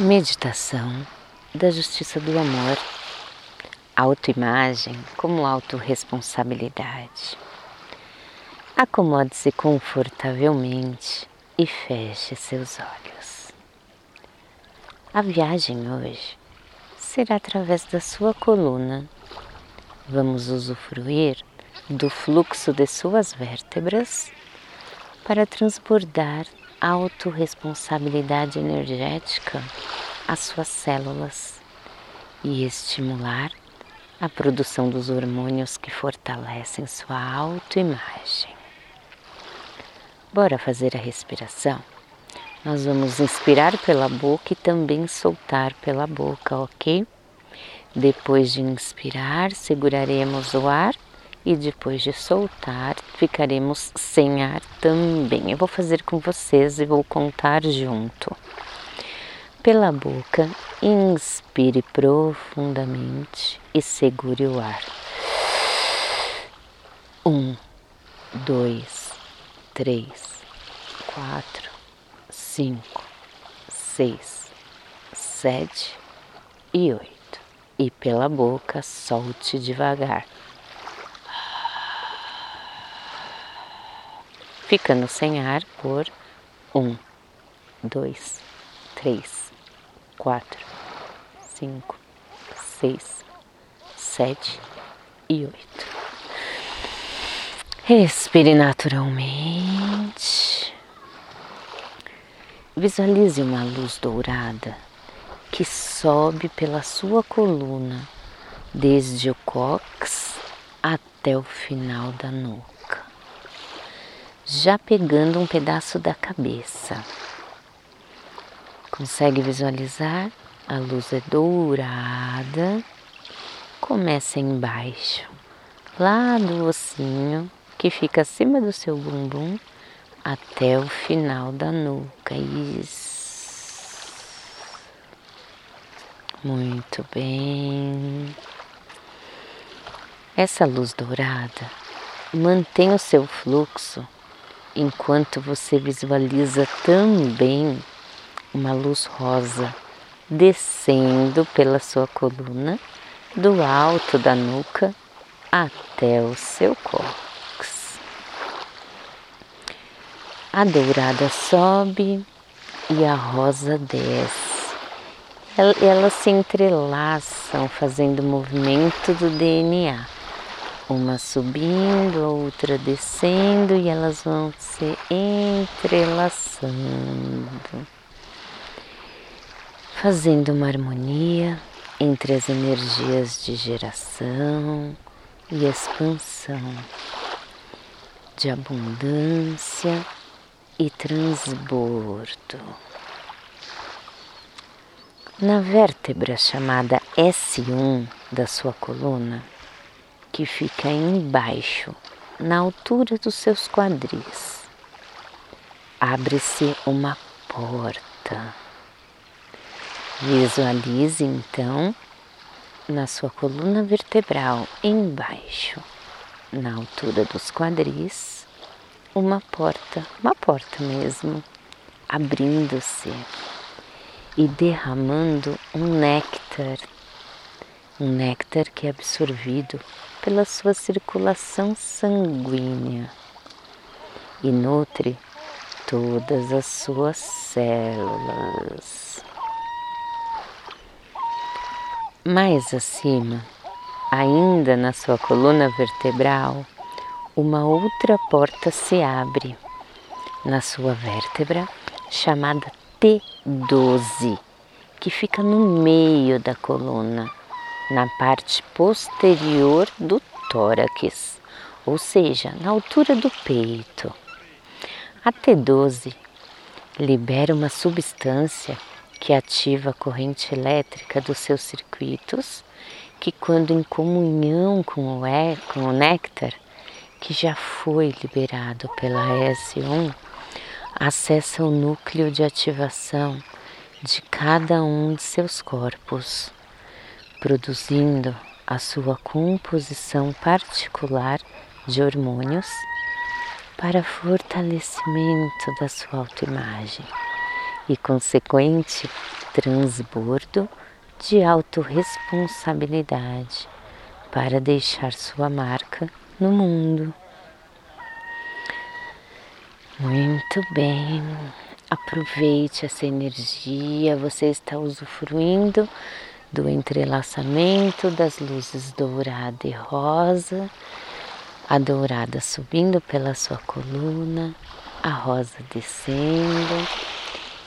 Meditação da justiça do amor, autoimagem como autorresponsabilidade. Acomode-se confortavelmente e feche seus olhos. A viagem hoje será através da sua coluna. Vamos usufruir do fluxo de suas vértebras para transbordar autorresponsabilidade energética às suas células e estimular a produção dos hormônios que fortalecem sua autoimagem. Bora fazer a respiração? Nós vamos inspirar pela boca e também soltar pela boca, ok? Depois de inspirar, seguraremos o ar e depois de soltar, ficaremos sem ar também. Eu vou fazer com vocês e vou contar junto. Pela boca, inspire profundamente e segure o ar. Um, dois, três, quatro, cinco, seis, sete e oito. E pela boca, solte devagar. Ficando sem ar por um, dois, três, quatro, cinco, seis, sete e oito. Respire naturalmente. Visualize uma luz dourada que sobe pela sua coluna, desde o cox até o final da nuca já pegando um pedaço da cabeça. Consegue visualizar? A luz é dourada, começa embaixo, lá do ossinho que fica acima do seu bumbum até o final da nuca. Isso. Muito bem. Essa luz dourada mantém o seu fluxo enquanto você visualiza também uma luz rosa descendo pela sua coluna, do alto da nuca até o seu cóccix. A dourada sobe e a rosa desce. Elas se entrelaçam fazendo o movimento do DNA uma subindo, a outra descendo e elas vão se entrelaçando, fazendo uma harmonia entre as energias de geração e expansão, de abundância e transbordo. Na vértebra chamada S1 da sua coluna, que fica embaixo, na altura dos seus quadris. Abre-se uma porta. Visualize então na sua coluna vertebral embaixo, na altura dos quadris, uma porta, uma porta mesmo, abrindo-se e derramando um néctar, um néctar que é absorvido pela sua circulação sanguínea e nutre todas as suas células. Mais acima, ainda na sua coluna vertebral, uma outra porta se abre na sua vértebra chamada T12, que fica no meio da coluna na parte posterior do tórax, ou seja, na altura do peito. A T12 libera uma substância que ativa a corrente elétrica dos seus circuitos, que quando em comunhão com o, é, com o néctar, que já foi liberado pela S1, acessa o núcleo de ativação de cada um de seus corpos produzindo a sua composição particular de hormônios para fortalecimento da sua autoimagem e consequente transbordo de autorresponsabilidade para deixar sua marca no mundo. Muito bem. Aproveite essa energia, você está usufruindo do entrelaçamento das luzes dourada e rosa, a dourada subindo pela sua coluna, a rosa descendo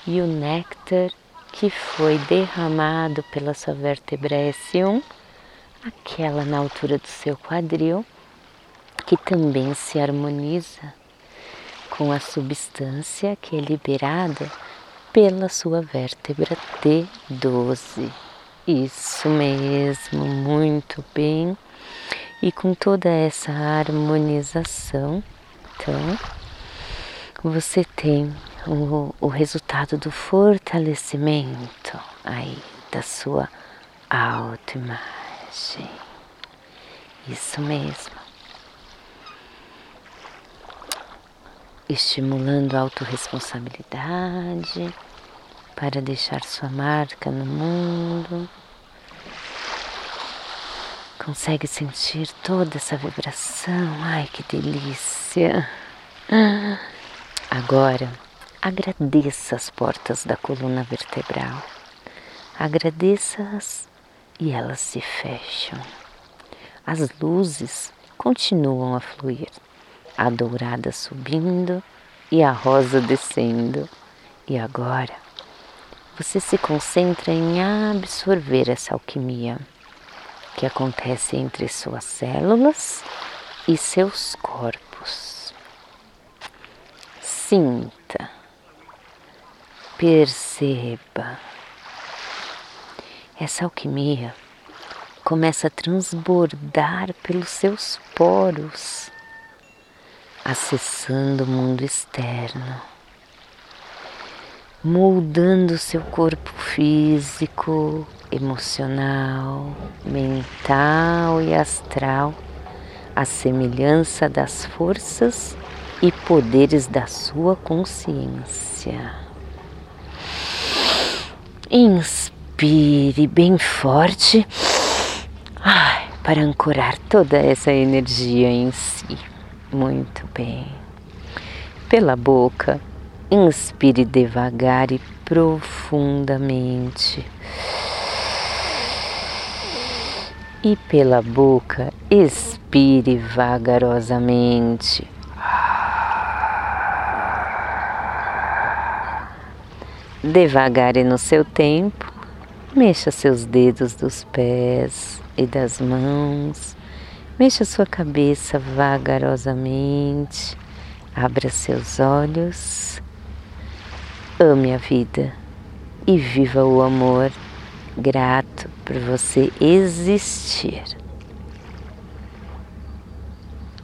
e o néctar que foi derramado pela sua vértebra S1, aquela na altura do seu quadril, que também se harmoniza com a substância que é liberada pela sua vértebra T12. Isso mesmo, muito bem. E com toda essa harmonização, então, você tem o, o resultado do fortalecimento aí da sua autoimagem. Isso mesmo. Estimulando a autorresponsabilidade para deixar sua marca no mundo. Consegue sentir toda essa vibração? Ai, que delícia! Agora, agradeça as portas da coluna vertebral. Agradeça-as e elas se fecham. As luzes continuam a fluir, a dourada subindo e a rosa descendo. E agora você se concentra em absorver essa alquimia que acontece entre suas células e seus corpos. Sinta, perceba. Essa alquimia começa a transbordar pelos seus poros, acessando o mundo externo moldando seu corpo físico, emocional, mental e astral, à semelhança das forças e poderes da sua consciência. Inspire bem forte ai, para ancorar toda essa energia em si. Muito bem. Pela boca, Inspire devagar e profundamente. E pela boca, expire vagarosamente. Devagar e no seu tempo, mexa seus dedos dos pés e das mãos, mexa sua cabeça vagarosamente, abra seus olhos Ame a vida e viva o amor, grato por você existir.